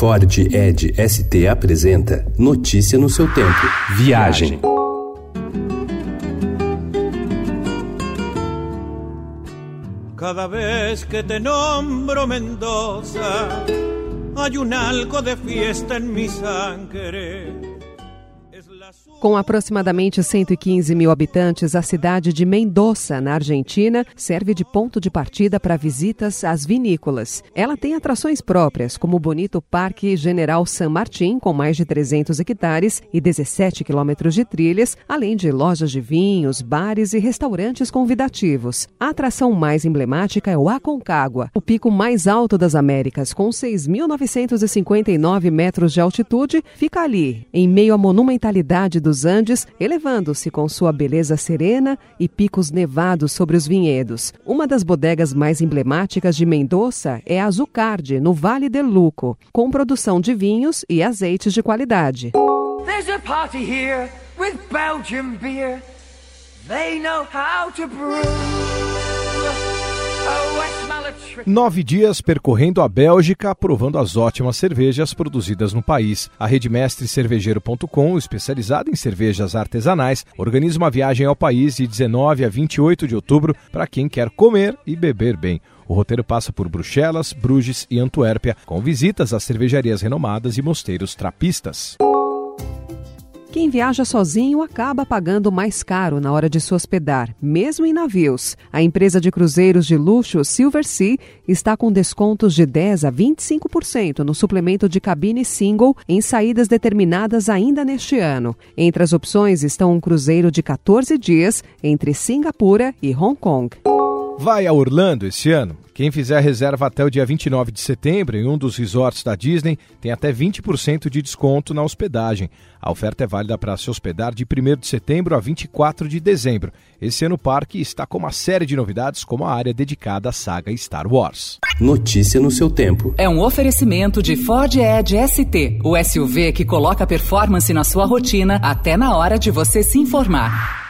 Ford Ed ST apresenta Notícia no seu tempo. Viagem. Cada vez que te nombro Mendoza, hay un algo de fiesta en mi sangre. Com aproximadamente 115 mil habitantes, a cidade de Mendoza, na Argentina, serve de ponto de partida para visitas às vinícolas. Ela tem atrações próprias, como o bonito Parque General San Martín, com mais de 300 hectares e 17 quilômetros de trilhas, além de lojas de vinhos, bares e restaurantes convidativos. A atração mais emblemática é o Aconcagua, o pico mais alto das Américas, com 6.959 metros de altitude, fica ali, em meio à monumentalidade do dos Andes, elevando-se com sua beleza serena e picos nevados sobre os vinhedos. Uma das bodegas mais emblemáticas de Mendoza é a Zucardi, no Vale del Luco, com produção de vinhos e azeites de qualidade. There's a party here with Belgian beer. They know how to brew. Nove dias percorrendo a Bélgica, provando as ótimas cervejas produzidas no país. A redemestrecervejeiro.com, especializada em cervejas artesanais, organiza uma viagem ao país de 19 a 28 de outubro para quem quer comer e beber bem. O roteiro passa por Bruxelas, Bruges e Antuérpia, com visitas a cervejarias renomadas e mosteiros trapistas. Quem viaja sozinho acaba pagando mais caro na hora de se hospedar, mesmo em navios. A empresa de cruzeiros de luxo Silver Sea está com descontos de 10 a 25% no suplemento de cabine single em saídas determinadas ainda neste ano. Entre as opções estão um cruzeiro de 14 dias entre Singapura e Hong Kong. Vai a Orlando esse ano? Quem fizer reserva até o dia 29 de setembro em um dos resorts da Disney tem até 20% de desconto na hospedagem. A oferta é válida para se hospedar de 1 de setembro a 24 de dezembro. Esse ano o parque está com uma série de novidades, como a área dedicada à saga Star Wars. Notícia no seu tempo. É um oferecimento de Ford Edge ST, o SUV que coloca performance na sua rotina até na hora de você se informar.